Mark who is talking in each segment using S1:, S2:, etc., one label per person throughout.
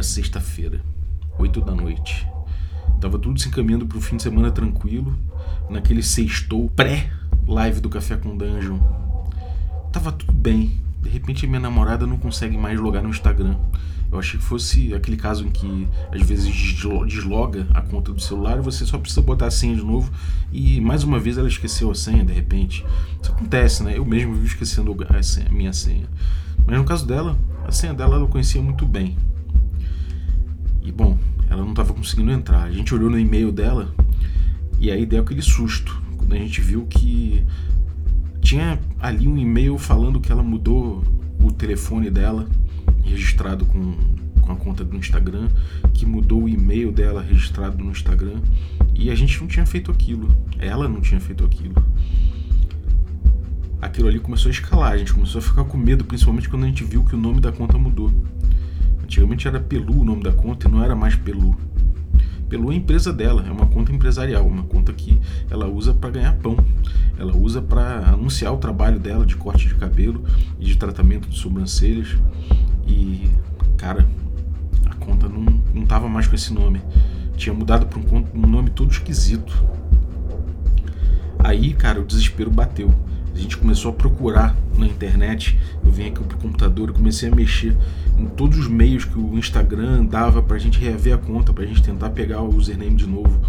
S1: Era sexta-feira, 8 da noite. Tava tudo se encaminhando pro fim de semana tranquilo, naquele sextou pré-live do Café com Dungeon. Tava tudo bem. De repente minha namorada não consegue mais logar no Instagram. Eu achei que fosse aquele caso em que às vezes desloga a conta do celular e você só precisa botar a senha de novo e mais uma vez ela esqueceu a senha de repente. Isso acontece, né? Eu mesmo vivo esquecendo a, senha, a minha senha. Mas no caso dela, a senha dela ela conhecia muito bem. E bom, ela não estava conseguindo entrar. A gente olhou no e-mail dela e aí deu aquele susto quando a gente viu que tinha ali um e-mail falando que ela mudou o telefone dela registrado com, com a conta do Instagram, que mudou o e-mail dela registrado no Instagram, e a gente não tinha feito aquilo. Ela não tinha feito aquilo. Aquilo ali começou a escalar, a gente começou a ficar com medo, principalmente quando a gente viu que o nome da conta mudou. Antigamente era Pelu o nome da conta e não era mais Pelu. Pelu é a empresa dela, é uma conta empresarial, uma conta que ela usa para ganhar pão. Ela usa para anunciar o trabalho dela de corte de cabelo e de tratamento de sobrancelhas. E, cara, a conta não, não tava mais com esse nome. Tinha mudado para um, um nome todo esquisito. Aí, cara, o desespero bateu. A gente começou a procurar na internet. Eu vim aqui pro computador e comecei a mexer em todos os meios que o Instagram dava pra gente reaver a conta, pra gente tentar pegar o username de novo.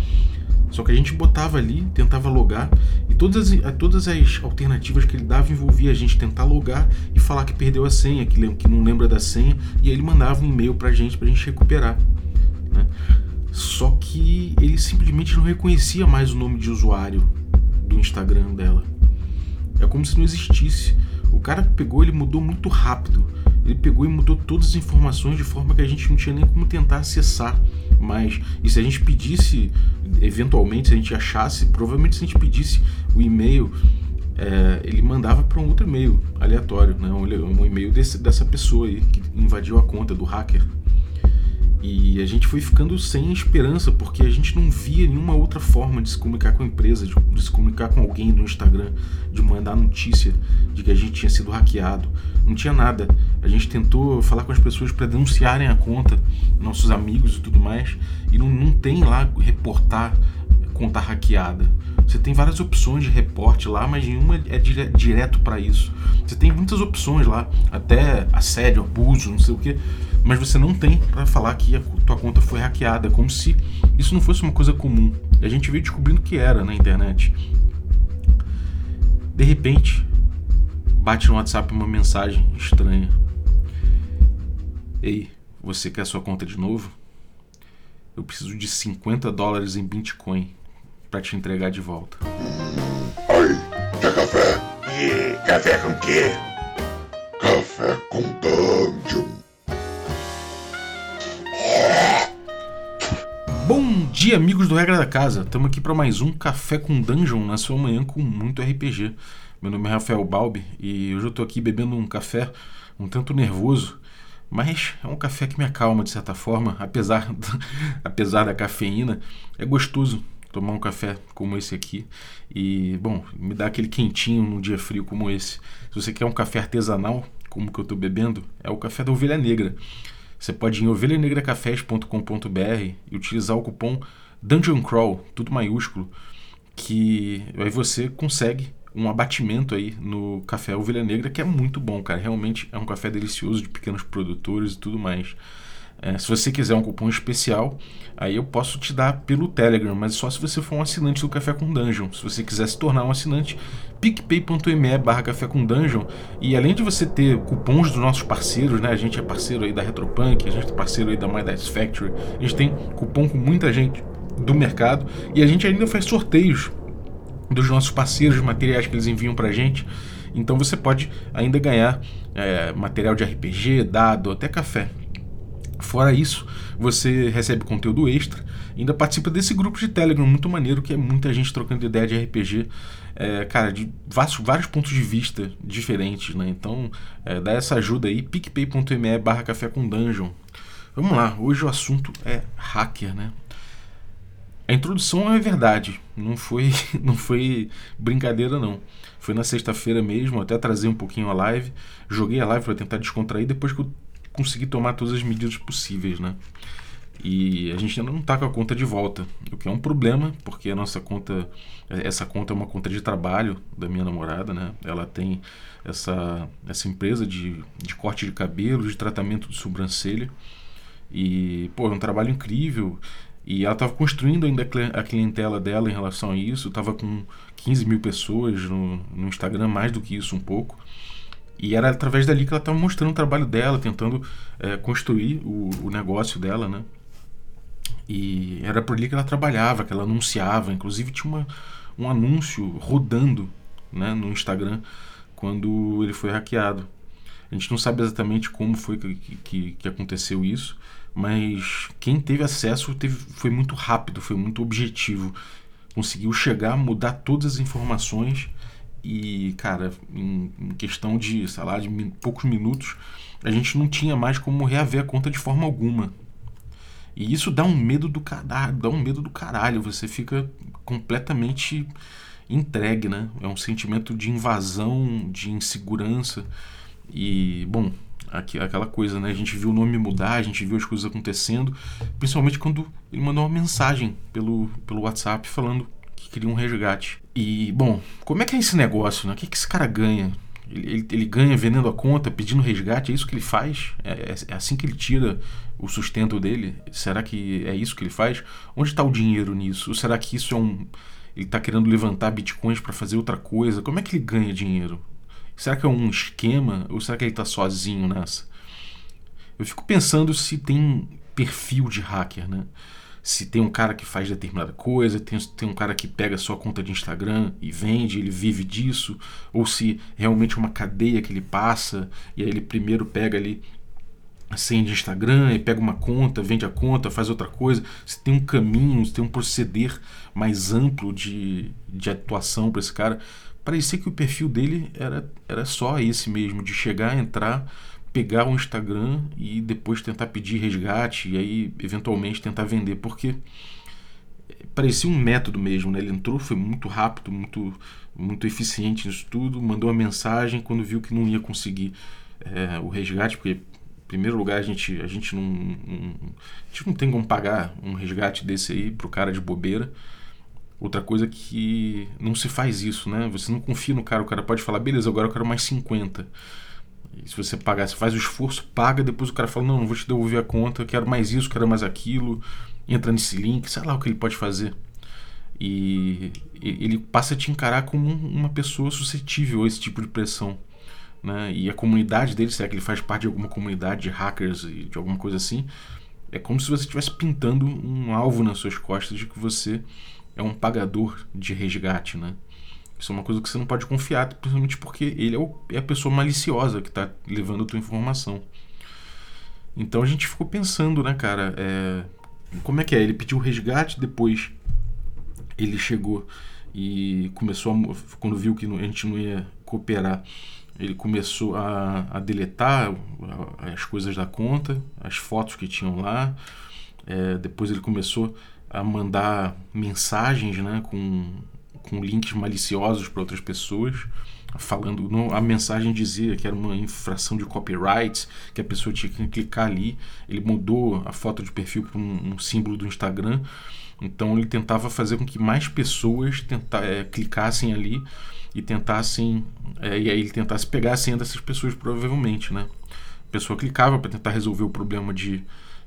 S1: Só que a gente botava ali, tentava logar, e todas as, todas as alternativas que ele dava envolvia a gente tentar logar e falar que perdeu a senha, que, que não lembra da senha, e aí ele mandava um e-mail pra gente pra gente recuperar. Né? Só que ele simplesmente não reconhecia mais o nome de usuário do Instagram dela. É como se não existisse. O cara que pegou, ele mudou muito rápido. Ele pegou e mudou todas as informações de forma que a gente não tinha nem como tentar acessar mais. E se a gente pedisse, eventualmente, se a gente achasse, provavelmente se a gente pedisse o e-mail, é, ele mandava para um outro e-mail aleatório, né? um, um e-mail desse, dessa pessoa aí que invadiu a conta do hacker. E a gente foi ficando sem esperança, porque a gente não via nenhuma outra forma de se comunicar com a empresa, de, de, se comunicar com alguém no Instagram, de mandar notícia de que a gente tinha sido hackeado. Não tinha nada. A gente tentou falar com as pessoas para denunciarem a conta, nossos amigos e tudo mais, e não, não tem lá reportar conta hackeada. Você tem várias opções de reporte lá, mas nenhuma é dire direto para isso. Você tem muitas opções lá, até assédio, abuso, não sei o que mas você não tem para falar que a tua conta foi hackeada, como se isso não fosse uma coisa comum. A gente veio descobrindo que era na internet. De repente, bate no WhatsApp uma mensagem estranha. Ei, você quer sua conta de novo? Eu preciso de 50 dólares em Bitcoin para te entregar de volta.
S2: Oi, quer café? E café com quê? Café com Dungeon.
S1: Bom dia, amigos do Regra da Casa. Estamos aqui para mais um Café com Dungeon na sua manhã com muito RPG. Meu nome é Rafael Balbi e hoje eu estou aqui bebendo um café um tanto nervoso, mas é um café que me acalma de certa forma, apesar, apesar da cafeína. É gostoso tomar um café como esse aqui e, bom, me dá aquele quentinho num dia frio como esse. Se você quer um café artesanal, como que eu estou bebendo, é o café da ovelha negra. Você pode ir em ovelhanegracafés.com.br e utilizar o cupom Dungeon Crawl, tudo maiúsculo, que aí você consegue um abatimento aí no café Ovelha Negra, que é muito bom, cara. Realmente é um café delicioso de pequenos produtores e tudo mais. É, se você quiser um cupom especial, aí eu posso te dar pelo Telegram, mas só se você for um assinante do Café com Dungeon. Se você quiser se tornar um assinante, picpay.me barra Café com Dungeon. E além de você ter cupons dos nossos parceiros, né? A gente é parceiro aí da Retropunk, a gente é parceiro aí da My Dice Factory, a gente tem cupom com muita gente do mercado e a gente ainda faz sorteios dos nossos parceiros, materiais que eles enviam pra gente. Então você pode ainda ganhar é, material de RPG, dado, até café. Fora isso, você recebe conteúdo extra, ainda participa desse grupo de Telegram muito maneiro, que é muita gente trocando ideia de RPG, é, cara, de vários, vários pontos de vista diferentes, né? Então, é, dá essa ajuda aí, picpay.me barra café com dungeon. Vamos lá, hoje o assunto é hacker, né? A introdução é verdade, não foi, não foi brincadeira não. Foi na sexta-feira mesmo, até trazer um pouquinho a live, joguei a live para tentar descontrair depois que eu conseguir tomar todas as medidas possíveis, né? E a gente ainda não está com a conta de volta, o que é um problema, porque a nossa conta, essa conta é uma conta de trabalho da minha namorada, né? Ela tem essa, essa empresa de, de corte de cabelo, de tratamento de sobrancelha. E, pô, é um trabalho incrível. E ela estava construindo ainda a clientela dela em relação a isso. Estava com 15 mil pessoas no, no Instagram, mais do que isso um pouco. E era através dali que ela estava mostrando o trabalho dela, tentando é, construir o, o negócio dela, né? E era por ali que ela trabalhava, que ela anunciava. Inclusive tinha uma, um anúncio rodando né, no Instagram quando ele foi hackeado. A gente não sabe exatamente como foi que, que, que aconteceu isso, mas quem teve acesso teve, foi muito rápido, foi muito objetivo. Conseguiu chegar, mudar todas as informações e, cara, em, em questão de, sei lá, de poucos minutos, a gente não tinha mais como reaver a conta de forma alguma. E isso dá um medo do caralho, dá um medo do caralho. Você fica completamente entregue, né? É um sentimento de invasão, de insegurança. E, bom, aqui, aquela coisa, né? A gente viu o nome mudar, a gente viu as coisas acontecendo, principalmente quando ele mandou uma mensagem pelo, pelo WhatsApp falando que queria um resgate. E, bom, como é que é esse negócio, né? O que, que esse cara ganha? Ele, ele, ganha vendendo a conta, pedindo resgate, é isso que ele faz? É, é, é, assim que ele tira o sustento dele? Será que é isso que ele faz? Onde está o dinheiro nisso? Ou será que isso é um. Ele está querendo levantar bitcoins para fazer outra coisa? Como é que ele ganha dinheiro? Será que é um esquema? Ou será que ele está sozinho nessa? Eu fico pensando se tem perfil de hacker, né? Se tem um cara que faz determinada coisa, tem, tem um cara que pega sua conta de Instagram e vende, ele vive disso, ou se realmente é uma cadeia que ele passa, e aí ele primeiro pega ali a senha de Instagram, e pega uma conta, vende a conta, faz outra coisa, se tem um caminho, se tem um proceder mais amplo de, de atuação para esse cara. Parecia que o perfil dele era, era só esse mesmo, de chegar, entrar, pegar o Instagram e depois tentar pedir resgate e aí eventualmente tentar vender, porque parecia um método mesmo, né? Ele entrou, foi muito rápido, muito muito eficiente nisso tudo, mandou a mensagem quando viu que não ia conseguir é, o resgate, porque em primeiro lugar a gente a gente não, não, a gente não tem como pagar um resgate desse aí pro cara de bobeira. Outra coisa que não se faz isso, né? Você não confia no cara, o cara pode falar, beleza, agora eu quero mais 50. E se você pagar, você faz o esforço, paga, depois o cara fala, não, não vou te devolver a conta, quero mais isso, quero mais aquilo, entra nesse link, sei lá o que ele pode fazer. E ele passa a te encarar como uma pessoa suscetível a esse tipo de pressão. Né? E a comunidade dele, será que ele faz parte de alguma comunidade de hackers e de alguma coisa assim, é como se você estivesse pintando um alvo nas suas costas de que você é um pagador de resgate, né? Isso é uma coisa que você não pode confiar, principalmente porque ele é, o, é a pessoa maliciosa que está levando a tua informação. Então a gente ficou pensando, né, cara, é, como é que é? Ele pediu resgate, depois ele chegou e começou a, quando viu que a gente não ia cooperar, ele começou a, a deletar as coisas da conta, as fotos que tinham lá. É, depois ele começou a mandar mensagens, né, com com links maliciosos para outras pessoas, falando. No, a mensagem dizia que era uma infração de copyright, que a pessoa tinha que clicar ali. Ele mudou a foto de perfil para um, um, símbolo do Instagram. Então ele tentava fazer com que mais pessoas tentar, é, clicassem ali e tentassem. É, e aí ele tentasse pegar a senha dessas pessoas, provavelmente, né? A pessoa clicava para tentar resolver o problema de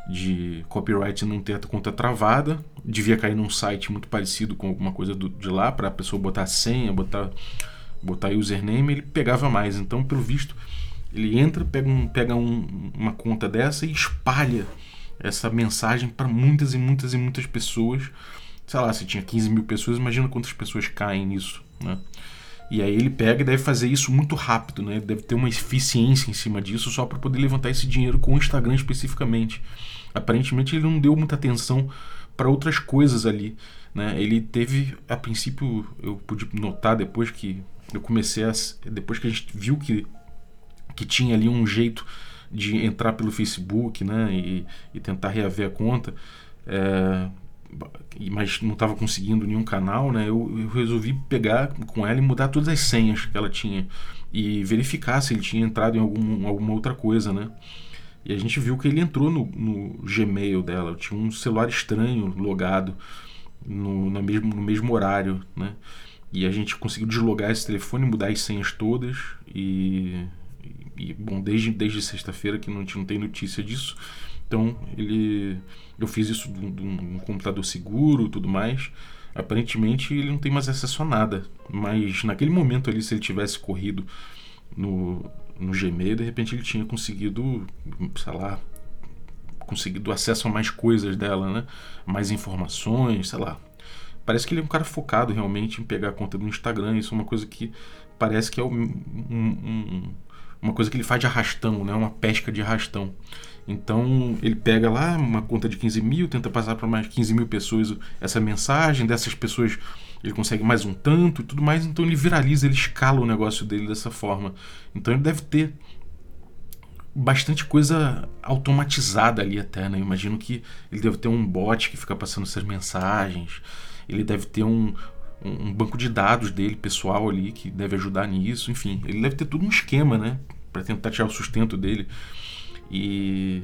S1: de copyright não ter a conta travada, devia cair num site muito parecido com alguma coisa do, de lá para a pessoa botar senha, botar botar username, ele pegava mais. Então, pelo visto, ele entra, pega, um, pega um, uma conta dessa e espalha essa mensagem para muitas e muitas e muitas pessoas. Sei lá, se tinha 15 mil pessoas, imagina quantas pessoas caem nisso, né? E aí ele pega e deve fazer isso muito rápido, né? Deve ter uma eficiência em cima disso só para poder levantar esse dinheiro com o Instagram especificamente. Aparentemente ele não deu muita atenção para outras coisas ali, né? Ele teve, a princípio, eu pude notar depois que eu comecei a, depois que a gente viu que que tinha ali um jeito de entrar pelo Facebook, né? E, e tentar reaver a conta. É, mas não estava conseguindo nenhum canal, né? Eu, eu, resolvi pegar com ela e mudar todas as senhas que ela tinha e verificar se ele tinha entrado em algum, alguma outra coisa, né? E a gente viu que ele entrou no, no Gmail dela. Tinha um celular estranho logado no, no, mesmo, no mesmo horário, né? E a gente conseguiu deslogar esse telefone, mudar as senhas todas e, e bom, desde, desde sexta-feira que não, não tem notícia disso. Então ele, eu fiz isso de um, computador seguro, tudo mais. Aparentemente ele não tem mais acesso a nada, mas naquele momento ali, se ele tivesse corrido no, no Gmail, de repente ele tinha conseguido, sei lá, conseguido acesso a mais coisas dela, né? Mais informações, sei lá. Parece que ele é um cara focado realmente em pegar a conta do Instagram. Isso é uma coisa que parece que é um, um, uma coisa que ele faz de arrastão, né? Uma pesca de arrastão. Então ele pega lá uma conta de 15 mil, tenta passar para mais 15 mil pessoas essa mensagem, dessas pessoas ele consegue mais um tanto e tudo mais, então ele viraliza, ele escala o negócio dele dessa forma. Então ele deve ter bastante coisa automatizada ali até, né? Eu imagino que ele deve ter um bot que fica passando essas mensagens, ele deve ter um, um banco de dados dele pessoal ali que deve ajudar nisso, enfim, ele deve ter tudo um esquema, né? Para tentar tirar o sustento dele. E,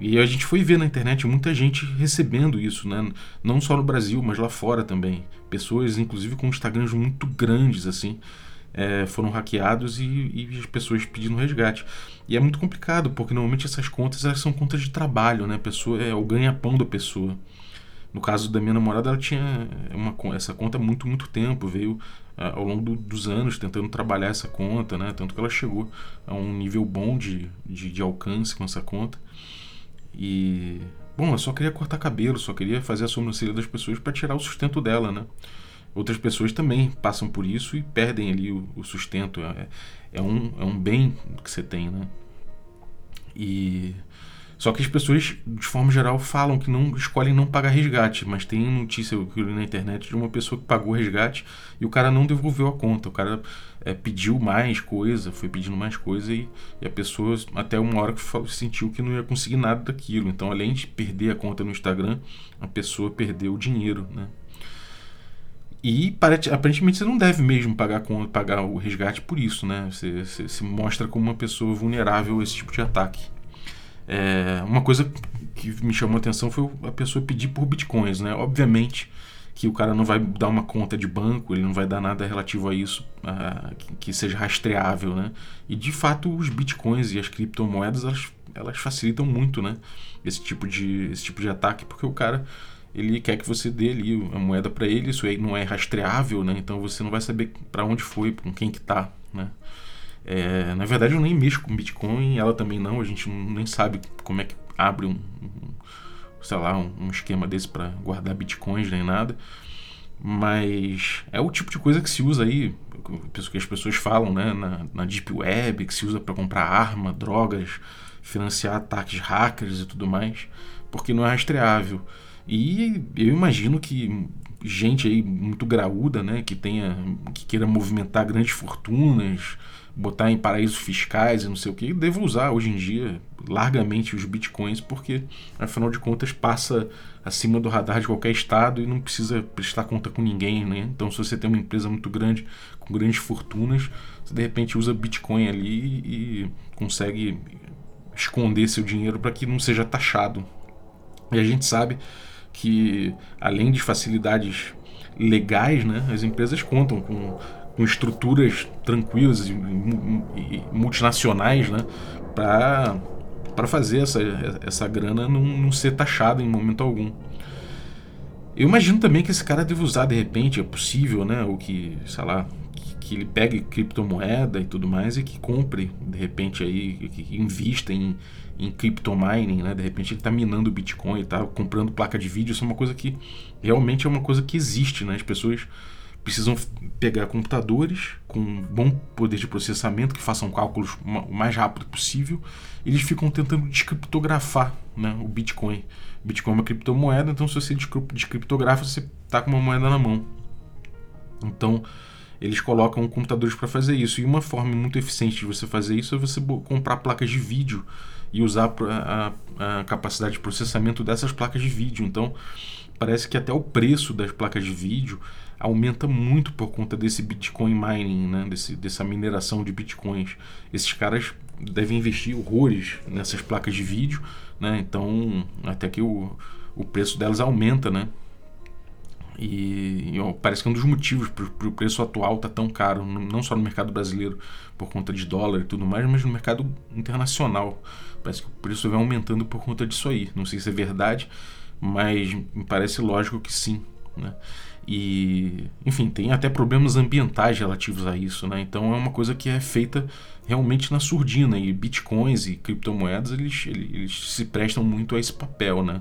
S1: e a gente foi ver na internet muita gente recebendo isso, né? Não só no Brasil, mas lá fora também. Pessoas, inclusive, com Instagrams muito grandes, assim, é, foram hackeados e, e, as pessoas pedindo resgate. E é muito complicado, porque normalmente essas contas elas são contas de trabalho, né? A pessoa é o ganha-pão da pessoa. No caso da minha namorada, ela tinha uma, essa conta há muito, muito tempo, veio ao longo do, dos anos tentando trabalhar essa conta, né? Tanto que ela chegou a um nível bom de, de, de alcance com essa conta. E, bom, ela só queria cortar cabelo, só queria fazer a sobrancelha das pessoas para tirar o sustento dela, né? Outras pessoas também passam por isso e perdem ali o, o sustento. É, é, um, é um bem que você tem, né? E só que as pessoas, de forma geral, falam que não escolhem não pagar resgate, mas tem notícia que eu li na internet de uma pessoa que pagou resgate e o cara não devolveu a conta. O cara é, pediu mais coisa, foi pedindo mais coisa e, e, a pessoa até uma hora que sentiu que não ia conseguir nada daquilo. Então, além de perder a conta no Instagram, a pessoa perdeu o dinheiro, né? E aparentemente você não deve mesmo pagar, pagar o resgate por isso, né? Você, você se mostra como uma pessoa vulnerável a esse tipo de ataque. É, uma coisa que me chamou a atenção foi a pessoa pedir por bitcoins, né? Obviamente que o cara não vai dar uma conta de banco, ele não vai dar nada relativo a isso que, que, seja rastreável, né? E de fato os bitcoins e as criptomoedas elas, elas facilitam muito, né? Esse tipo de esse tipo de ataque porque o cara ele quer que você dê ali a moeda para ele, isso aí não é rastreável, né? Então você não vai saber para onde foi, com quem que tá, né? É, na verdade, eu nem mexo com Bitcoin, ela também não. A gente nem sabe como é que abre um, um sei lá, um, um esquema desse para guardar bitcoins nem nada. Mas é o tipo de coisa que se usa aí, que as pessoas falam, né, na, na Deep Web, que se usa para comprar arma, drogas, financiar ataques hackers e tudo mais, porque não é rastreável. E eu imagino que gente aí muito graúda, né, que tenha que queira movimentar grandes fortunas, botar em paraísos fiscais e não sei o que, devo usar hoje em dia largamente os bitcoins, porque afinal de contas passa acima do radar de qualquer estado e não precisa prestar conta com ninguém, né? Então, se você tem uma empresa muito grande, com grandes fortunas, você de repente usa bitcoin ali e consegue esconder seu dinheiro para que não seja taxado. E a gente sabe que além de facilidades legais, né, as empresas contam com com estruturas tranquilas e, e multinacionais, né, para fazer essa, essa grana não, não ser taxada em momento algum. Eu imagino também que esse cara deve usar de repente, é possível, né, ou que, sei lá, que, que ele pegue criptomoeda e tudo mais e que compre, de repente aí, que invista em, em criptomining, né? De repente ele está minando Bitcoin, está comprando placa de vídeo, isso é uma coisa que realmente é uma coisa que existe, né? As pessoas precisam pegar computadores com bom poder de processamento que façam cálculos o mais rápido possível. Eles ficam tentando descriptografar né, o Bitcoin. Bitcoin é uma criptomoeda, então se você descriptografa, você está com uma moeda na mão. Então eles colocam computadores para fazer isso. E uma forma muito eficiente de você fazer isso é você comprar placas de vídeo e usar a, a capacidade de processamento dessas placas de vídeo. Então parece que até o preço das placas de vídeo aumenta muito por conta desse Bitcoin mining, né? Desse, dessa mineração de Bitcoins. Esses caras devem investir horrores nessas placas de vídeo, né? Então, até que o, o preço delas aumenta, né? E, e parece que é um dos motivos para o preço atual estar tá tão caro, não só no mercado brasileiro por conta de dólar e tudo mais, mas no mercado internacional. Parece que o preço vem aumentando por conta disso aí. Não sei se é verdade, mas me parece lógico que sim. Né? E, enfim, tem até problemas ambientais relativos a isso, né? Então é uma coisa que é feita realmente na surdina. E bitcoins e criptomoedas eles, eles, se prestam muito a esse papel, né?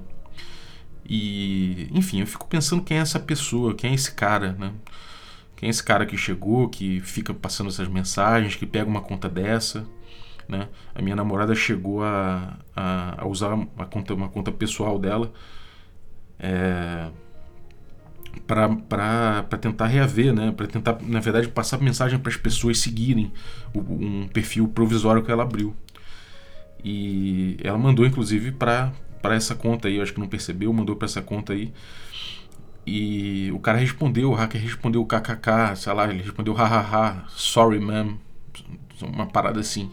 S1: E, enfim, eu fico pensando quem é essa pessoa, quem é esse cara, né? Quem é esse cara que chegou, que fica passando essas mensagens, que pega uma conta dessa, né? A minha namorada chegou a, a, a usar uma conta, uma conta pessoal dela é, para tentar reaver, né? Para tentar, na verdade, passar mensagem para as pessoas seguirem o, um perfil provisório que ela abriu. E ela mandou, inclusive, para essa conta aí, eu acho que não percebeu, mandou para essa conta aí. E o cara respondeu, o hacker respondeu kkk, sei lá, ele respondeu hahaha, sorry ma'am, uma parada assim.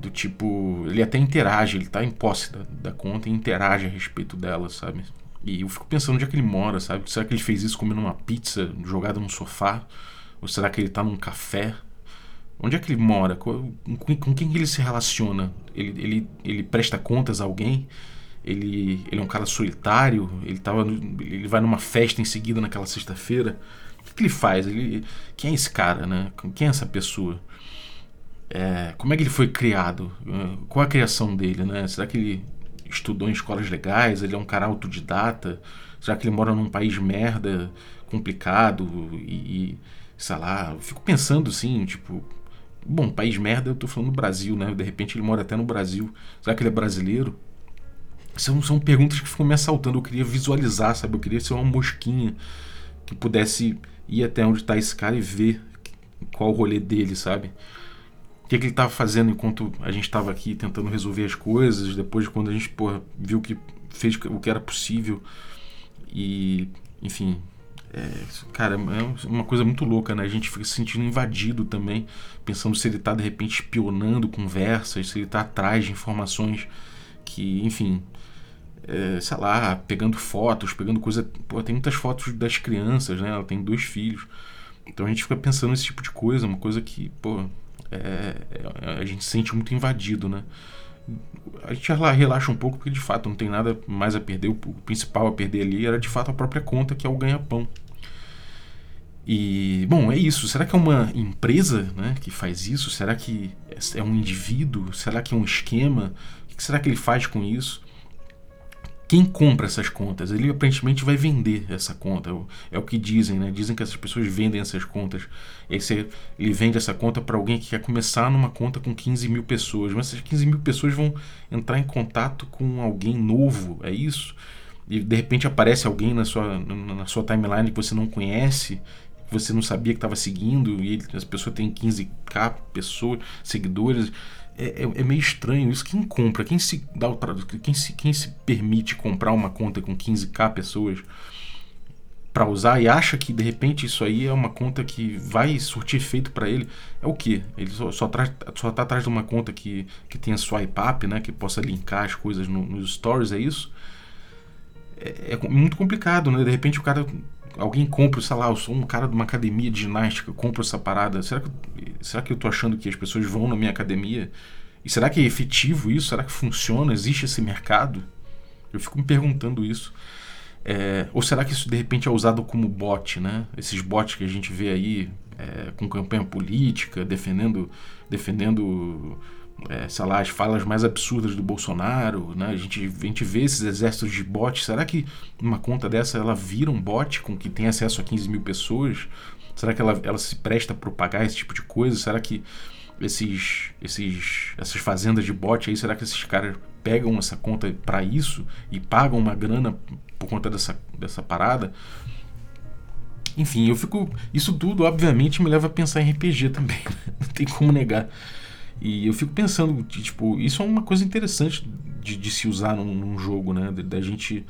S1: Do tipo, ele até interage, ele tá em posse da, da conta e interage a respeito dela, sabe? E eu fico pensando onde é que ele mora, sabe? Será que ele fez isso comendo uma pizza jogada no sofá? Ou será que ele tá num café? Onde é que ele mora? Com, com quem ele se relaciona? Ele, ele, ele presta contas a alguém? ele, ele é um cara solitário, ele, tava, ele vai numa festa em seguida naquela sexta-feira. O que, que, ele faz? Ele, quem é esse cara, né? Quem é essa pessoa? É, como é que ele foi criado? Qual a criação dele, né? Será que ele estudou em escolas legais? Ele é um cara autodidata? Será que ele mora num país merda, complicado e, e sei lá, eu fico pensando assim, tipo, bom, país merda, eu tô falando do Brasil, né? De repente ele mora até no Brasil. Será que ele é brasileiro? São, são perguntas que ficam me assaltando. Eu queria visualizar, sabe? Eu queria ser uma mosquinha que pudesse ir até onde está esse cara e ver qual o rolê dele, sabe? O que, que ele estava fazendo enquanto a gente estava aqui tentando resolver as coisas, depois de quando a gente porra, viu que fez o que era possível. E, enfim, é, cara, é uma coisa muito louca, né? A gente fica se sentindo invadido também, pensando se ele está de repente espionando conversas, se ele está atrás de informações que, enfim, é, sei lá, pegando fotos, pegando coisa. Pô, tem muitas fotos das crianças, né? Ela tem dois filhos. Então a gente fica pensando nesse tipo de coisa, uma coisa que, pô, é, é, a gente se sente muito invadido, né? A gente relaxa um pouco porque de fato não tem nada mais a perder. O principal a perder ali era de fato a própria conta, que é o ganha-pão. E, bom, é isso. Será que é uma empresa né, que faz isso? Será que é um indivíduo? Será que é um esquema? O que será que ele faz com isso? Quem compra essas contas? Ele aparentemente vai vender essa conta. É o que dizem, né? Dizem que essas pessoas vendem essas contas. E ele vende essa conta para alguém que quer começar numa conta com 15 mil pessoas. Mas essas 15 mil pessoas vão entrar em contato com alguém novo, é isso? E de repente aparece alguém na sua, na sua timeline que você não conhece, que você não sabia que estava seguindo, e as pessoas têm 15k pessoas, seguidores é, é, é, meio estranho isso. Quem compra? Quem se dá o quem se, quem se permite comprar uma conta com 15k pessoas para usar e acha que de repente isso aí é uma conta que vai surtir efeito para ele? É o que? Ele só, só, só tá atrás de uma conta que, que tenha swipe up, né? Que possa linkar as coisas no, nos stories, é isso? É, é muito complicado, né? De repente o cara alguém compra, sei lá, eu sou um cara de uma academia de ginástica, eu compro essa parada. Será que, será que eu tô achando que as pessoas vão na minha academia? E será que é efetivo isso? Será que funciona? Existe esse mercado? Eu fico me perguntando isso. É, ou será que isso de repente é usado como bot, né? Esses bots que a gente vê aí é, com campanha política, defendendo, defendendo é, sei lá, as falas mais absurdas do Bolsonaro, né? A gente, a gente vê esses exércitos de bots. Será que uma conta dessa ela vira um bot com que tem acesso a 15 mil pessoas? Será que ela, ela se presta a propagar esse tipo de coisa? Será que esses, esses, essas fazendas de bot aí, será que esses caras pegam essa conta para isso e pagam uma grana por conta dessa, dessa parada? Enfim, eu fico. Isso tudo, obviamente, me leva a pensar em RPG também. Né? Não tem como negar. E eu fico pensando, tipo, isso é uma coisa interessante de, de se usar num, num jogo, né? Da gente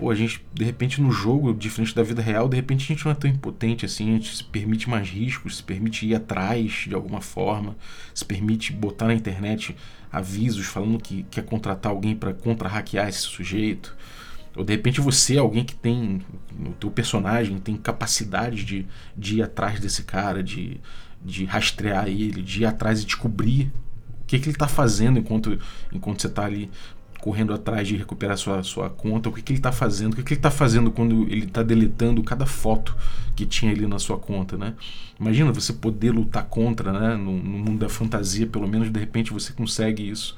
S1: pô, a gente, de repente, no jogo, diferente da vida real, de repente a gente não é tão impotente assim, a gente se permite mais riscos, se permite ir atrás de alguma forma, se permite botar na internet avisos falando que quer contratar alguém para contra-hackear esse sujeito. Ou de repente você é alguém que tem, o teu personagem tem capacidade de, de ir atrás desse cara, de, de rastrear ele, de ir atrás e descobrir o que, que ele está fazendo enquanto, enquanto você está ali correndo atrás de recuperar sua, sua conta, o que, que ele está fazendo, o que, que ele está fazendo quando ele está deletando cada foto que tinha ali na sua conta, né? Imagina você poder lutar contra, né? No, no mundo da fantasia, pelo menos de repente você consegue isso.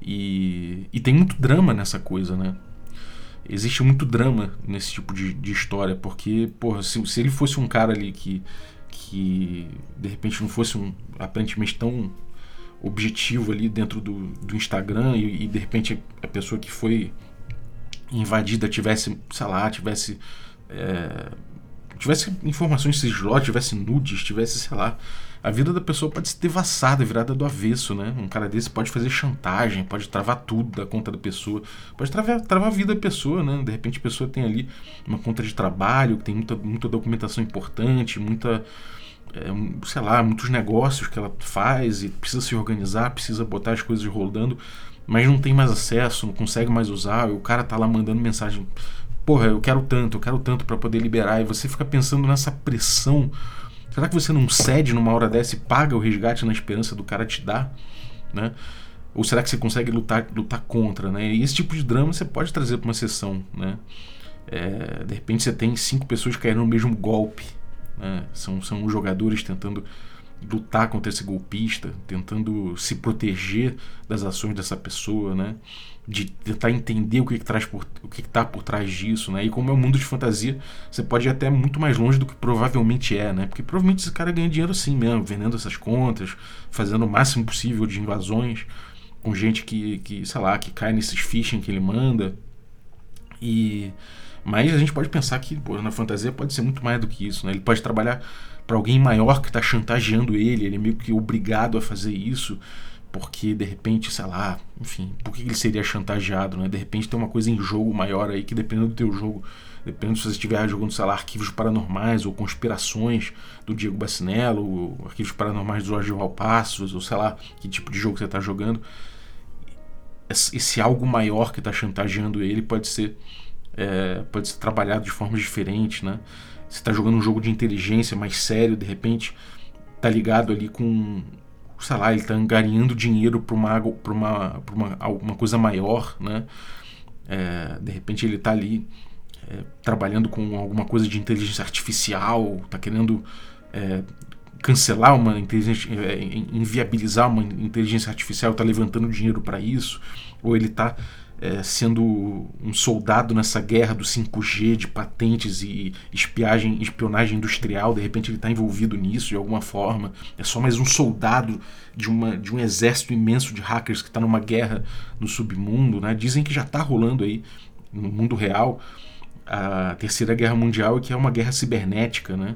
S1: E, e tem muito drama nessa coisa, né? Existe muito drama nesse tipo de, de história, porque, porra, se, se ele fosse um cara ali que, que de repente não fosse um aparentemente tão objetivo ali dentro do, do Instagram e, e, de repente a pessoa que foi invadida tivesse, sei lá, tivesse é, tivesse informações sigilosas, tivesse nudes, tivesse, sei lá, a vida da pessoa pode ser devassada, virada do avesso, né? Um cara desse pode fazer chantagem, pode travar tudo da conta da pessoa, pode travar, travar a vida da pessoa, né? De repente a pessoa tem ali uma conta de trabalho, tem muita, muita documentação importante, muita é, sei lá, muitos negócios que ela faz e precisa se organizar, precisa botar as coisas rodando, mas não tem mais acesso, não consegue mais usar, o cara tá lá mandando mensagem, porra, eu quero tanto, eu quero tanto para poder liberar, e você fica pensando nessa pressão. Será que você não cede numa hora dessa e paga o resgate na esperança do cara te dar, né? Ou será que você consegue lutar, lutar contra, né? E esse tipo de drama você pode trazer para uma sessão, né? É, de repente você tem cinco pessoas caindo no mesmo golpe, né? São, são jogadores tentando lutar contra esse golpista, tentando se proteger das ações dessa pessoa, né? de tentar entender o que está por, o que tá por trás disso, né? E como é um mundo de fantasia, você pode ir até muito mais longe do que provavelmente é, né? Porque provavelmente esse cara ganha dinheiro assim mesmo, vendendo essas contas, fazendo o máximo possível de invasões com gente que, que sei lá, que cai nesses phishing que ele manda. E mas a gente pode pensar que pô, na fantasia pode ser muito mais do que isso. Né? Ele pode trabalhar para alguém maior que está chantageando ele, ele é meio que obrigado a fazer isso, porque de repente, sei lá, enfim, por que ele seria chantageado? Né? De repente tem uma coisa em jogo maior aí que dependendo do teu jogo, dependendo se você estiver jogando, sei lá, arquivos paranormais ou conspirações do Diego Bacinello, arquivos paranormais do Jorge Valpassos, ou sei lá, que tipo de jogo você está jogando. Esse algo maior que está chantageando ele pode ser é, pode ser trabalhado de formas diferentes, né? Você está jogando um jogo de inteligência mais sério, de repente tá ligado ali com, sei lá, ele tá angariando dinheiro para uma, uma, uma, alguma coisa maior, né? É, de repente ele tá ali é, trabalhando com alguma coisa de inteligência artificial, tá querendo é, cancelar uma inteligência, é, inviabilizar uma inteligência artificial, tá levantando dinheiro para isso, ou ele tá é, sendo um soldado nessa guerra do 5G, de patentes e espiagem, espionagem industrial, de repente ele está envolvido nisso de alguma forma. É só mais um soldado de, uma, de um exército imenso de hackers que está numa guerra no submundo. Né? Dizem que já está rolando aí no mundo real a Terceira Guerra Mundial, que é uma guerra cibernética. Né?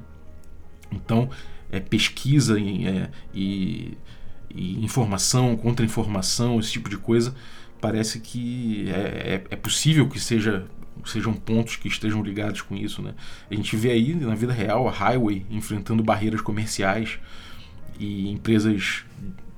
S1: Então, é, pesquisa e, é, e, e informação, contra-informação, esse tipo de coisa parece que é, é, é possível que seja sejam pontos que estejam ligados com isso, né? A gente vê aí na vida real a Highway enfrentando barreiras comerciais e empresas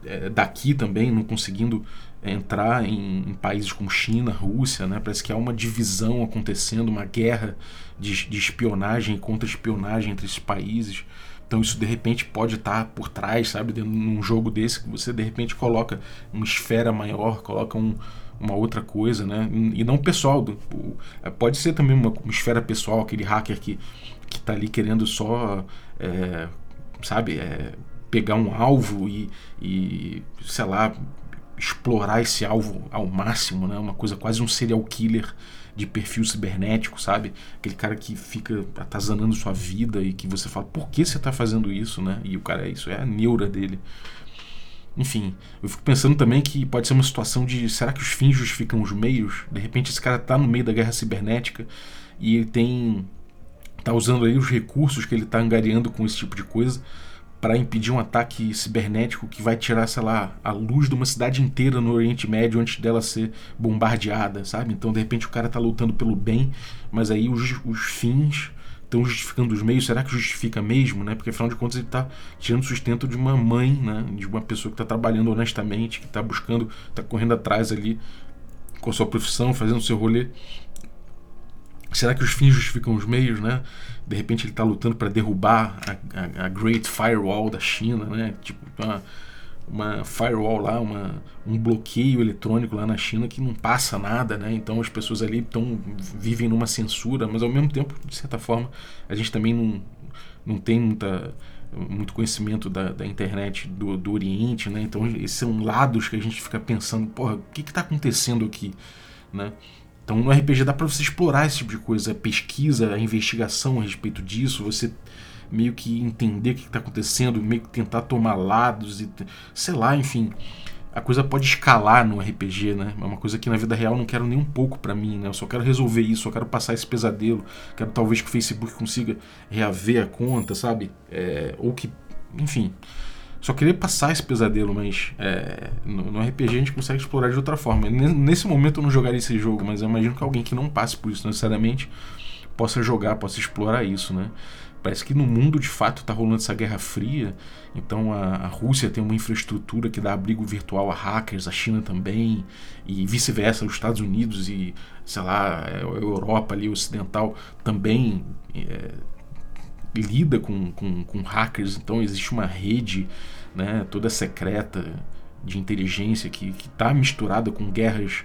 S1: é, daqui também não conseguindo entrar em, em, países como China, Rússia, né? Parece que há uma divisão acontecendo, uma guerra de, de espionagem e contra-espionagem entre esses países. Então isso de repente pode estar por trás, sabe, dentro num jogo desse que você de repente coloca uma esfera maior, coloca um, uma outra coisa, né? E não pessoal, do, é, pode ser também uma, uma, esfera pessoal, aquele hacker que que tá ali querendo só, é, sabe, é, pegar um alvo e, e sei lá explorar esse alvo ao máximo, né? Uma coisa quase um serial killer de perfil cibernético, sabe? Aquele cara que fica atazanando sua vida e que você fala, por que você está fazendo isso, né? E o cara, é isso é a neura dele. Enfim, eu fico pensando também que pode ser uma situação de será que os fins justificam os meios? De repente esse cara está no meio da guerra cibernética e ele tem tá usando aí os recursos que ele está angariando com esse tipo de coisa para impedir um ataque cibernético que vai tirar, sei lá, a luz de uma cidade inteira no Oriente Médio antes dela ser bombardeada, sabe? Então, de repente, o cara tá lutando pelo bem, mas aí os, os fins estão justificando os meios. Será que justifica mesmo, né? Porque afinal de contas ele está tirando sustento de uma mãe, né? De uma pessoa que está trabalhando honestamente, que está buscando, está correndo atrás ali com a sua profissão, fazendo o seu rolê. Será que os fins justificam os meios, né? De repente ele está lutando para derrubar a, a, a, Great Firewall da China, né? Tipo, uma, uma firewall lá, uma, um bloqueio eletrônico lá na China que não passa nada, né? Então as pessoas ali tão, vivem numa censura, mas ao mesmo tempo, de certa forma, a gente também não, não tem muita, muito conhecimento da, da internet do, do Oriente, né? Então esses são lados que a gente fica pensando, porra, o que está acontecendo aqui, né? Então no RPG dá para você explorar esse tipo de coisa, pesquisa, a investigação a respeito disso, você meio que entender o que está acontecendo, meio que tentar tomar lados e sei lá, enfim. A coisa pode escalar no RPG, né? É uma coisa que na vida real eu não quero nem um pouco para mim, né? Eu só quero resolver isso, só quero passar esse pesadelo. Quero talvez que o Facebook consiga reaver a conta, sabe? É, ou que, enfim, só queria passar esse pesadelo, mas é, no, no, RPG a gente consegue explorar de outra forma. Nesse momento eu não jogaria esse jogo, mas eu imagino que alguém que não passe por isso necessariamente possa jogar, possa explorar isso, né? Parece que no mundo de fato está rolando essa guerra fria, então a, a, Rússia tem uma infraestrutura que dá abrigo virtual a hackers, a China também, e vice-versa, os Estados Unidos e, sei lá, a Europa ali, ocidental também é, lida com, com, com hackers, então existe uma rede né, toda secreta de inteligência que está misturada com guerras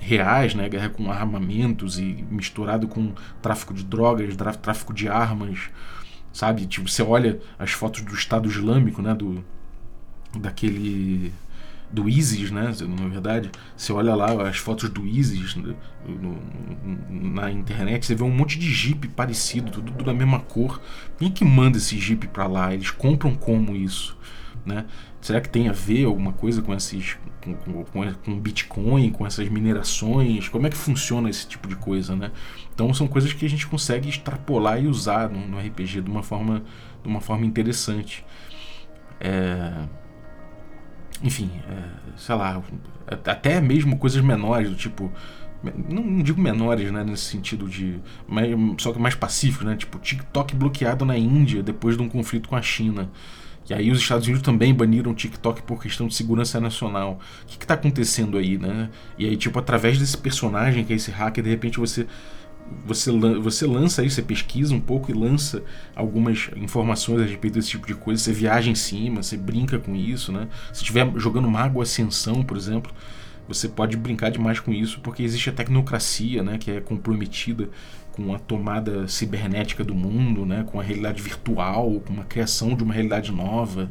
S1: reais, né, guerra com armamentos e misturado com tráfico de drogas, tráfico de armas, sabe? Tipo, você olha as fotos do Estado Islâmico, né, do daquele do ISIS, né? Na verdade, você olha lá as fotos do ISIS no, no, na internet, você vê um monte de Jeep parecido, tudo, tudo da mesma cor. Quem que manda esse Jeep para lá? Eles compram como isso, né? Será que tem a ver alguma coisa com esses com, com, com Bitcoin, com essas minerações? Como é que funciona esse tipo de coisa, né? Então são coisas que a gente consegue extrapolar e usar no, no RPG de uma forma de uma forma interessante. É enfim, é, sei lá, até mesmo coisas menores, do tipo. Não, digo menores, né, nesse sentido de. Mas, só que mais pacífico, né? Tipo, TikTok bloqueado na Índia depois de um conflito com a China. E aí os Estados Unidos também baniram o TikTok por questão de segurança nacional. O que está acontecendo aí, né? E aí, tipo, através desse personagem que é esse hacker, de repente você você, você lança aí, você pesquisa um pouco e lança algumas informações a respeito desse tipo de coisa, você viaja em cima, você brinca com isso, né? Se estiver jogando Mago Ascensão, por exemplo, você pode brincar demais com isso, porque existe a tecnocracia, né, que é comprometida com a tomada cibernética do mundo, né, com a realidade virtual, com a criação de uma realidade nova.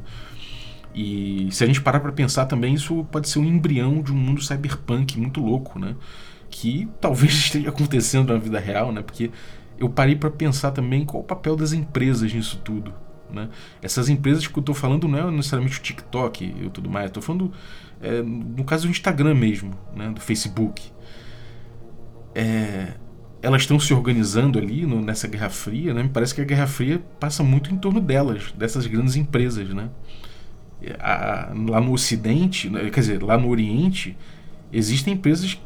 S1: E se a gente parar para pensar também, isso pode ser um embrião de um mundo cyberpunk muito louco, né? Que talvez esteja acontecendo na vida real, né? Porque eu parei para pensar também qual o papel das empresas nisso tudo. Né? Essas empresas que eu estou falando não é necessariamente o TikTok e tudo mais, estou falando é, no caso do Instagram mesmo, né? do Facebook. É, elas estão se organizando ali no, nessa Guerra Fria, né? Me parece que a Guerra Fria passa muito em torno delas, dessas grandes empresas, né? A, lá no Ocidente, né? quer dizer, lá no Oriente, existem empresas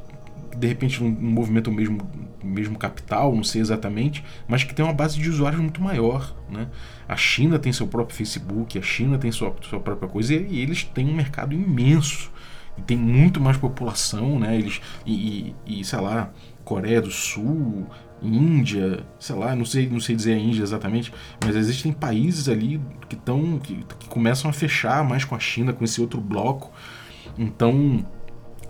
S1: de repente um, movimento mesmo mesmo capital, não sei exatamente, mas que tem uma base de usuários muito maior, né? A China tem seu próprio Facebook, a China tem sua, sua própria coisa e, e eles têm um mercado imenso e tem muito mais população, né? Eles e, e, e, sei lá, Coreia do Sul, Índia, sei lá, não sei, não sei dizer a Índia exatamente, mas existem países ali que estão que, que começam a fechar mais com a China, com esse outro bloco. Então,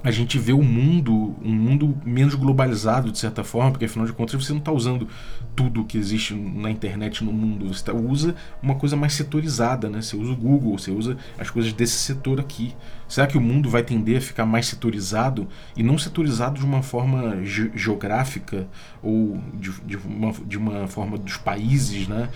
S1: a gente vê o mundo, um mundo menos globalizado de certa forma, porque afinal de contas você não está usando tudo que existe na internet no mundo, você tá, usa uma coisa mais setorizada, né? Você usa o Google, você usa as coisas desse setor aqui. Será que o mundo vai tender a ficar mais setorizado e não setorizado de uma forma ge geográfica ou de, de, uma, de uma forma dos países, né?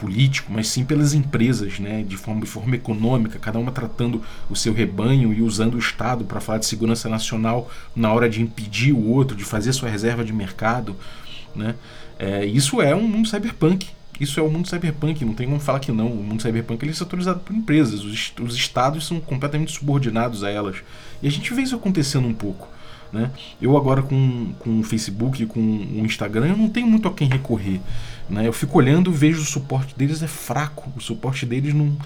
S1: Político, mas sim pelas empresas, né, de forma, de forma econômica, cada uma tratando o seu rebanho e usando o Estado para falar de segurança nacional na hora de impedir o outro, de fazer sua reserva de mercado. Né? É, isso é um mundo cyberpunk. Isso é o mundo cyberpunk, não tem como falar que não. O mundo cyberpunk ele é setorizado por empresas, os, os estados são completamente subordinados a elas. E a gente vê isso acontecendo um pouco. Né? Eu agora com, com o Facebook, com o Instagram, eu não tenho muito a quem recorrer. Né? Eu fico olhando, vejo o suporte deles é fraco. O suporte deles não,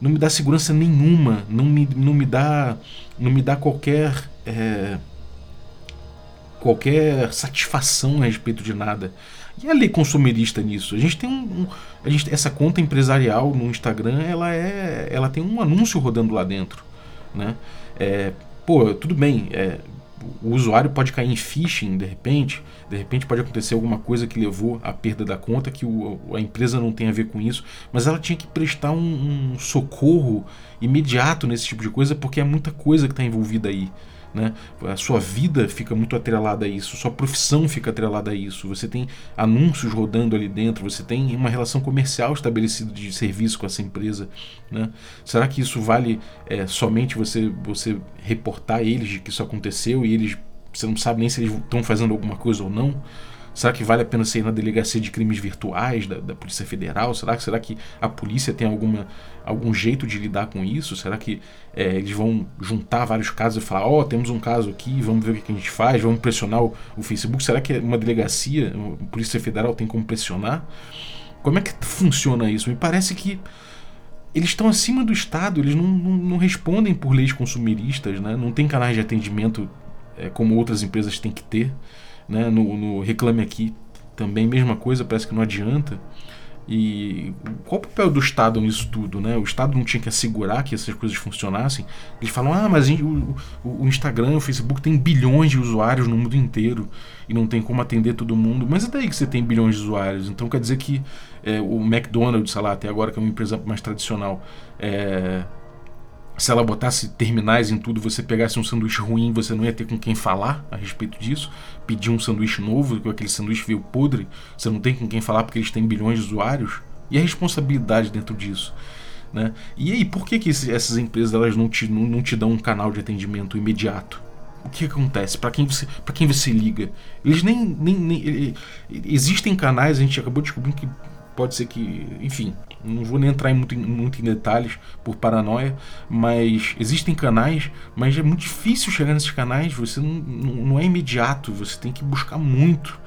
S1: não me dá segurança nenhuma, não me, não me dá não me dá qualquer é, qualquer satisfação a respeito de nada. E a lei consumerista nisso? A gente tem um, um a gente, essa conta empresarial no Instagram, ela é ela tem um anúncio rodando lá dentro, né? É, pô, tudo bem, é, o usuário pode cair em phishing de repente, de repente pode acontecer alguma coisa que levou à perda da conta, que o, a empresa não tem a ver com isso, mas ela tinha que prestar um, um socorro imediato nesse tipo de coisa, porque é muita coisa que está envolvida aí. Né? A sua vida fica muito atrelada a isso, sua profissão fica atrelada a isso. Você tem anúncios rodando ali dentro, você tem uma relação comercial estabelecida de serviço com essa empresa. Né? Será que isso vale é, somente você, você reportar eles de que isso aconteceu e eles você não sabe nem se eles estão fazendo alguma coisa ou não? Será que vale a pena ser ir na delegacia de crimes virtuais da, da Polícia Federal? Será, será que a polícia tem alguma, algum jeito de lidar com isso? Será que é, eles vão juntar vários casos e falar: Ó, oh, temos um caso aqui, vamos ver o que a gente faz, vamos pressionar o, o Facebook? Será que uma delegacia, a Polícia Federal tem como pressionar? Como é que funciona isso? Me parece que eles estão acima do Estado, eles não, não, não, respondem por leis consumeristas, né? não tem canais de atendimento é, como outras empresas têm que ter né? no, no Reclame Aqui também, mesma coisa, parece que não adianta. E qual o papel do Estado nisso tudo? Né? O Estado não tinha que assegurar que essas coisas funcionassem? Eles falam, ah, mas o, o, Instagram, o Facebook tem bilhões de usuários no mundo inteiro e não tem como atender todo mundo. Mas é daí que você tem bilhões de usuários. Então quer dizer que é, o McDonald's, sei lá, até agora que é uma empresa mais tradicional, é, se ela botasse terminais em tudo, você pegasse um sanduíche ruim, você não ia ter com quem falar a respeito disso. Pedir um sanduíche novo, que aquele sanduíche veio podre, você não tem com quem falar porque eles têm bilhões de usuários. E a responsabilidade dentro disso. Né? E aí, por que, que essas empresas elas não, te, não, não te dão um canal de atendimento imediato? O que acontece? Para quem você para quem você liga? Eles nem, nem, nem, existem canais, a gente acabou descobrindo que pode ser que, enfim, não vou nem entrar em muito, muito em detalhes por paranoia, mas existem canais, mas é muito difícil chegar nesses canais, você não, não é imediato, você tem que buscar muito.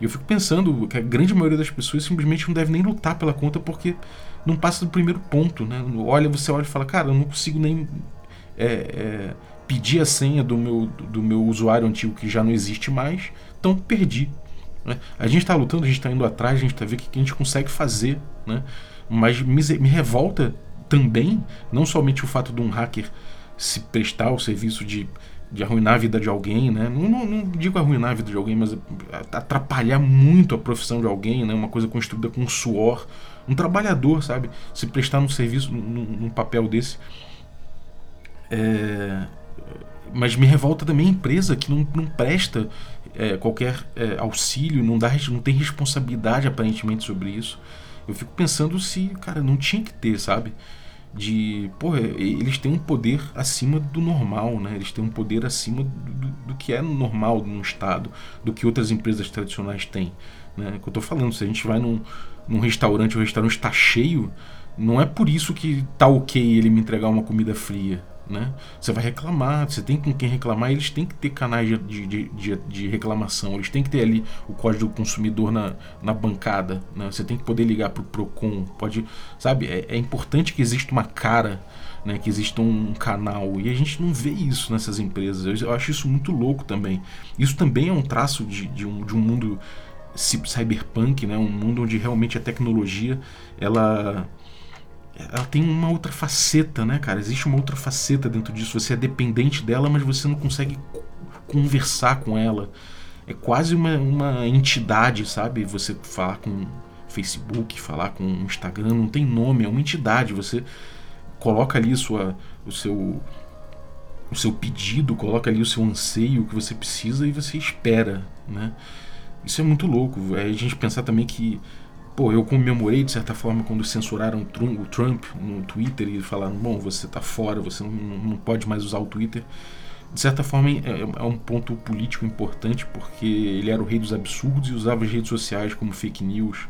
S1: E eu fico pensando que a grande maioria das pessoas simplesmente não deve nem lutar pela conta porque não passa do primeiro ponto, né? Olha, você olha e fala, cara, eu não consigo nem é, é, pedir a senha do meu, do meu usuário antigo que já não existe mais, então perdi. Né? A gente está lutando, a gente está indo atrás, a gente está vendo o que a gente consegue fazer, né? mas me, me revolta também, não somente o fato de um hacker se prestar ao serviço de, de arruinar a vida de alguém, né? Não, não, não, digo arruinar a vida de alguém, mas atrapalhar muito a profissão de alguém, né? Uma coisa construída com suor. Um trabalhador, sabe? Se prestar num serviço, num, num papel desse. É... Mas me revolta também a empresa que não, não presta é, qualquer é, auxílio, não, dá, não tem responsabilidade aparentemente sobre isso. Eu fico pensando se, cara, não tinha que ter, sabe? De, porra, eles têm um poder acima do normal, né? Eles têm um poder acima do, do que é normal num estado, do que outras empresas tradicionais têm, né? Que eu tô falando, se a gente vai num, num restaurante, o restaurante está cheio, não é por isso que tá ok ele me entregar uma comida fria, né? Você vai reclamar, você tem com quem reclamar, eles têm que ter canais de, de, de, de, reclamação, eles têm que ter ali o código do consumidor na, na bancada, né? Você tem que poder ligar para o Procon, pode, sabe? É, é, importante que exista uma cara, né? Que exista um canal e a gente não vê isso nessas empresas. Eu, eu acho isso muito louco também. Isso também é um traço de, de, um, de um mundo cyberpunk, né? Um mundo onde realmente a tecnologia ela ela tem uma outra faceta, né, cara? Existe uma outra faceta dentro disso. Você é dependente dela, mas você não consegue conversar com ela. É quase uma, uma entidade, sabe? Você falar com Facebook, falar com Instagram, não tem nome, é uma entidade. Você coloca ali sua, o seu o seu pedido, coloca ali o seu anseio que você precisa e você espera, né? Isso é muito louco. É a gente pensar também que Pô, eu comemorei de certa forma quando censuraram o Trump no Twitter e falaram: bom, você tá fora, você não, não pode mais usar o Twitter. De certa forma é, é, um ponto político importante porque ele era o rei dos absurdos e usava as redes sociais como fake news,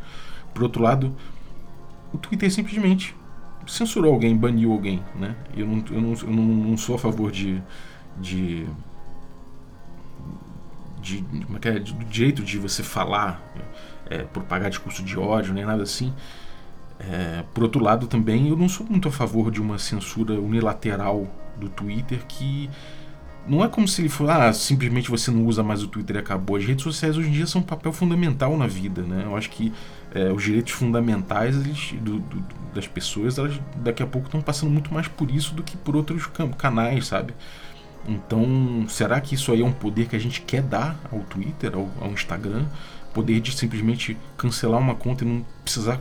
S1: Por outro lado, o Twitter simplesmente censurou alguém, baniu alguém, né? Eu não, eu não, eu não, sou a favor de, de de, como é é, do direito de você falar, é, propagar discurso de ódio, nem nada assim. É, por outro lado, também eu não sou muito a favor de uma censura unilateral do Twitter que não é como se ele fosse, ah, simplesmente você não usa mais o Twitter e acabou. As redes sociais hoje em dia são um papel fundamental na vida, né? Eu acho que é, os direitos fundamentais eles, do, do, das pessoas, elas daqui a pouco estão passando muito mais por isso do que por outros canais, sabe? Então, será que isso aí é um poder que a gente quer dar ao Twitter, ao, ao Instagram? Poder de simplesmente cancelar uma conta e não precisar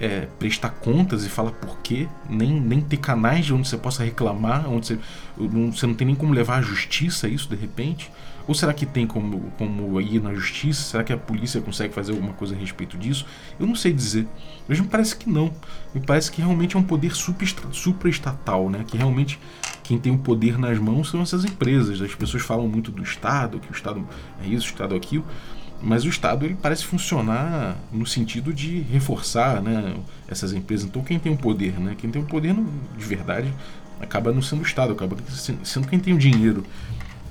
S1: é, prestar contas e falar por quê, nem, nem ter canais onde você possa reclamar, onde você não, você não tem nem como levar à justiça isso de repente? Ou será que tem como, como ir na justiça? Será que a polícia consegue fazer alguma coisa a respeito disso? Eu não sei dizer. Mas me parece que não. Me parece que realmente é um poder supraestatal, né? Que realmente quem tem o poder nas mãos são essas empresas. As pessoas falam muito do Estado, que o Estado é isso, o Estado é aquilo. Mas o Estado ele parece funcionar no sentido de reforçar né, essas empresas. Então quem tem o poder, né, quem tem o poder de verdade, acaba não sendo o Estado, acaba sendo quem tem o dinheiro.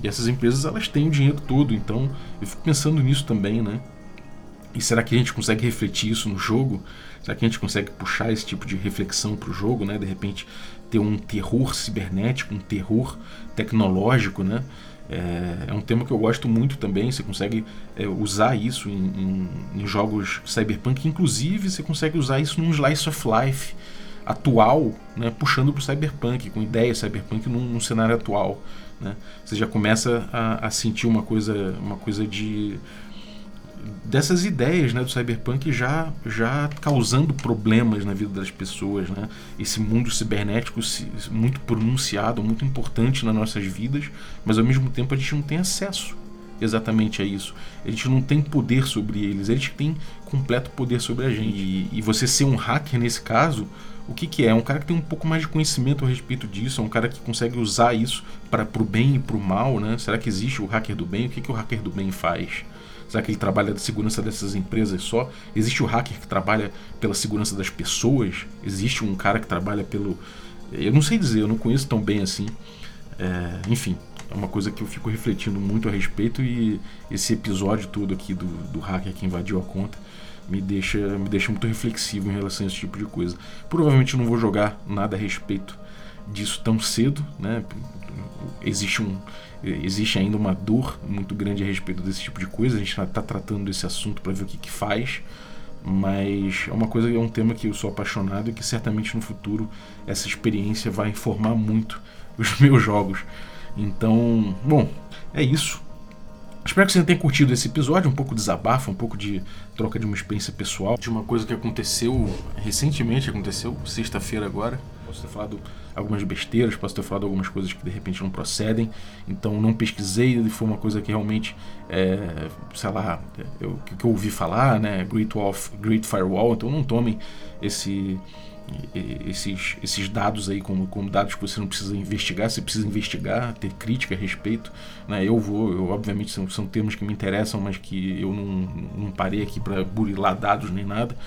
S1: E essas empresas elas têm o dinheiro todo, então eu fico pensando nisso também, né? E será que a gente consegue refletir isso no jogo? Será que a gente consegue puxar esse tipo de reflexão para o jogo, né? De repente ter um terror cibernético, um terror tecnológico, né? É, é, um tema que eu gosto muito também. Você consegue é, usar isso em, em, em, jogos cyberpunk, inclusive você consegue usar isso num slice of life atual, né, puxando para o cyberpunk, com ideias cyberpunk num, num cenário atual. Né? Você já começa a, a sentir uma coisa, uma coisa de dessas ideias né, do cyberpunk já, já causando problemas na vida das pessoas. Né? Esse mundo cibernético muito pronunciado, muito importante nas nossas vidas, mas ao mesmo tempo a gente não tem acesso exatamente a isso. A gente não tem poder sobre eles, eles têm completo poder sobre a gente. E, e você ser um hacker nesse caso, o que, que é? É um cara que tem um pouco mais de conhecimento a respeito disso, é um cara que consegue usar isso para o bem e para o mal, né? Será que existe o hacker do bem? O que, que o hacker do bem faz? Será que ele trabalha da segurança dessas empresas só? Existe o hacker que trabalha pela segurança das pessoas? Existe um cara que trabalha pelo. Eu não sei dizer, eu não conheço tão bem assim. É, enfim, é uma coisa que eu fico refletindo muito a respeito e esse episódio todo aqui do, do hacker que invadiu a conta me deixa, me deixa muito reflexivo em relação a esse tipo de coisa. Provavelmente eu não vou jogar nada a respeito disso tão cedo, né? Existe um, existe ainda uma dor muito grande a respeito desse tipo de coisa. A gente está tratando desse assunto para ver o que, que faz, mas é uma coisa, é um tema que eu sou apaixonado e que certamente no futuro essa experiência vai informar muito os meus jogos. Então, bom, é isso. Espero que você tenha curtido esse episódio, um pouco de desabafo, um pouco de troca de uma experiência pessoal, de uma coisa que aconteceu recentemente, aconteceu sexta-feira agora. Posso ter falado algumas besteiras, posso ter falado algumas coisas que de repente não procedem, então não pesquisei, foi uma coisa que realmente, é, sei lá, eu, que eu ouvi falar, né, Great, Wolf, Great Firewall, então não tomem esse, esses, esses dados aí como, como dados que você não precisa investigar, você precisa investigar, ter crítica a respeito, né, eu vou, eu, obviamente são, são termos que me interessam, mas que eu não, não parei aqui para burilar dados nem nada,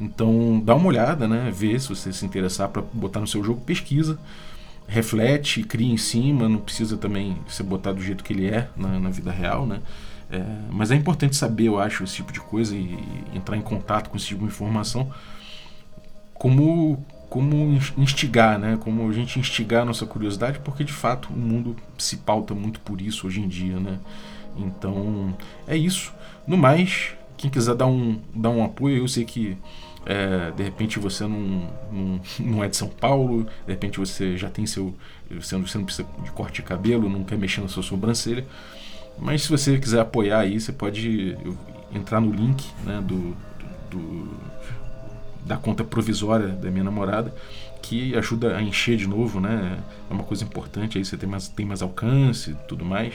S1: então dá uma olhada, né? Vê se você se interessar para botar no seu jogo, pesquisa, reflete, cria em cima, não precisa também ser botar do jeito que ele é na, na vida real, né? É, mas é importante saber, eu acho, esse tipo de coisa e, e entrar em contato com esse tipo de informação como como instigar, né? Como a gente instigar a nossa curiosidade, porque de fato o mundo se pauta muito por isso hoje em dia, né? Então é isso. No mais, quem quiser dar um, dar um apoio, eu sei que é, de repente você não, não, não, é de São Paulo, de repente você já tem seu. Você não, você não precisa de corte de cabelo, não quer mexer na sua sobrancelha. Mas se você quiser apoiar aí, você pode entrar no link né, do, do, da conta provisória da minha namorada, que ajuda a encher de novo, né? É uma coisa importante, aí você tem mais, tem mais alcance e tudo mais.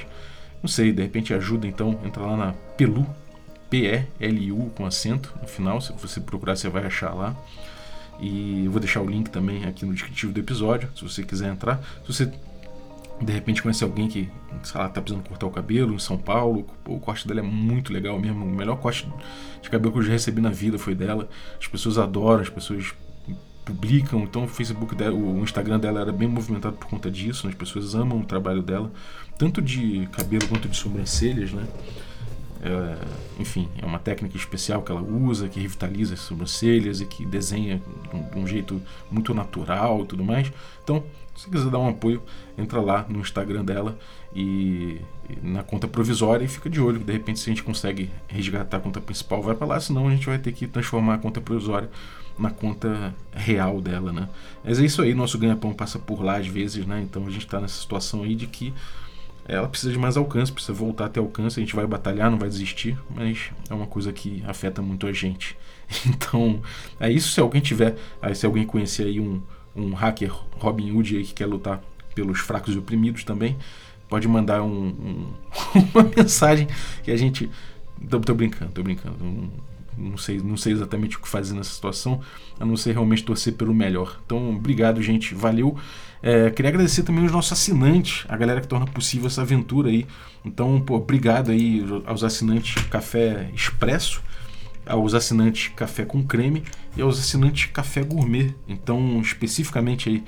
S1: Não sei, de repente ajuda, então entra lá na Pelu, P-E-L-U com acento no final. Se você procurar, você vai achar lá. E eu vou deixar o link também aqui no descritivo do episódio, se você quiser entrar. Se você de repente conhece alguém que, sei lá, tá precisando cortar o cabelo em São Paulo, o corte dela é muito legal mesmo, o melhor corte de cabelo que eu já recebi na vida foi dela. As pessoas adoram, as pessoas publicam, então o Facebook dela, o Instagram dela era bem movimentado por conta disso, né? as pessoas amam o trabalho dela, tanto de cabelo quanto de sobrancelhas, né? É, enfim, é uma técnica especial que ela usa, que revitaliza as sobrancelhas e que desenha de um, jeito muito natural e tudo mais. Então, se quiser dar um apoio, entra lá no Instagram dela e, e na conta provisória e fica de olho. De repente, se a gente consegue resgatar a conta principal, vai para lá, senão a gente vai ter que transformar a conta provisória na conta real dela, né? Mas é isso aí, nosso ganha-pão passa por lá às vezes, né? Então a gente está nessa situação aí de que ela precisa de mais alcance, precisa voltar a ter alcance. A gente vai batalhar, não vai desistir, mas é uma coisa que afeta muito a gente. Então, é isso. Se alguém tiver, se alguém conhecer aí um, um hacker Robin Hood aí que quer lutar pelos fracos e oprimidos também, pode mandar um, um, uma mensagem que a gente. Tô, tô brincando, tô brincando. Não, não, sei, não sei exatamente o que fazer nessa situação, a não ser realmente torcer pelo melhor. Então, obrigado, gente. Valeu. É, queria agradecer também os nossos assinantes, a galera que torna possível essa aventura aí. Então, pô, obrigado aí aos assinantes Café Expresso, aos assinantes Café com Creme e aos assinantes Café Gourmet. Então, especificamente aí,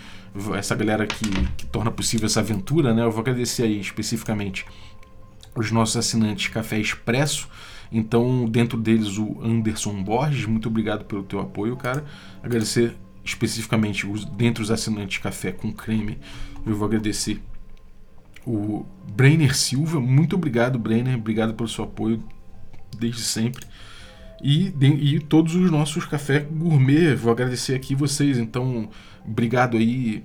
S1: essa galera que, que torna possível essa aventura, né? Eu vou agradecer aí especificamente os nossos assinantes Café Expresso. Então, dentro deles, o Anderson Borges, muito obrigado pelo teu apoio, cara. Agradecer especificamente os, dentre os assinantes Café com Creme, eu vou agradecer o Brenner Silva. Muito obrigado, Brenner. Obrigado pelo seu apoio desde sempre. E, e todos os nossos café gourmet, vou agradecer aqui vocês. Então, obrigado aí,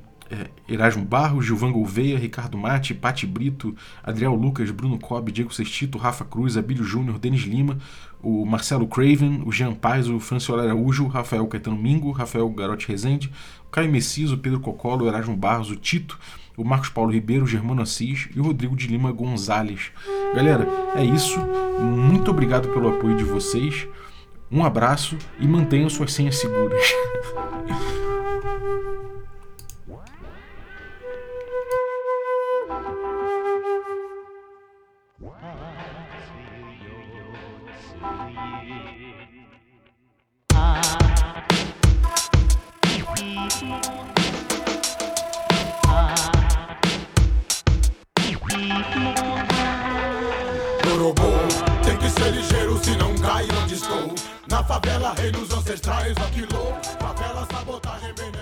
S1: Erasmo Barros, Gilvan Gouveia, Ricardo Mate, Pati Brito, Adriel Lucas, Bruno Cobb, Diego Sextito, Rafa Cruz, Abílio Júnior, Denis Lima, o Marcelo Craven, o Jean Paz, o Franciola Araújo, Rafael Caetano Mingo, Rafael Garote Rezende, o Caio Messias, o Pedro Cocolo, o Erasmo Barros, o Tito, o Marcos Paulo Ribeiro, o Germano Assis e o Rodrigo de Lima Gonzalez. Galera, é isso. Muito obrigado pelo apoio de vocês. Um abraço e mantenham suas senhas seguras.
S2: tem que ser ligeiro se não cai onde estou. Na favela, rei dos ancestrais, aquilo. Favela, sabotagem, veneno.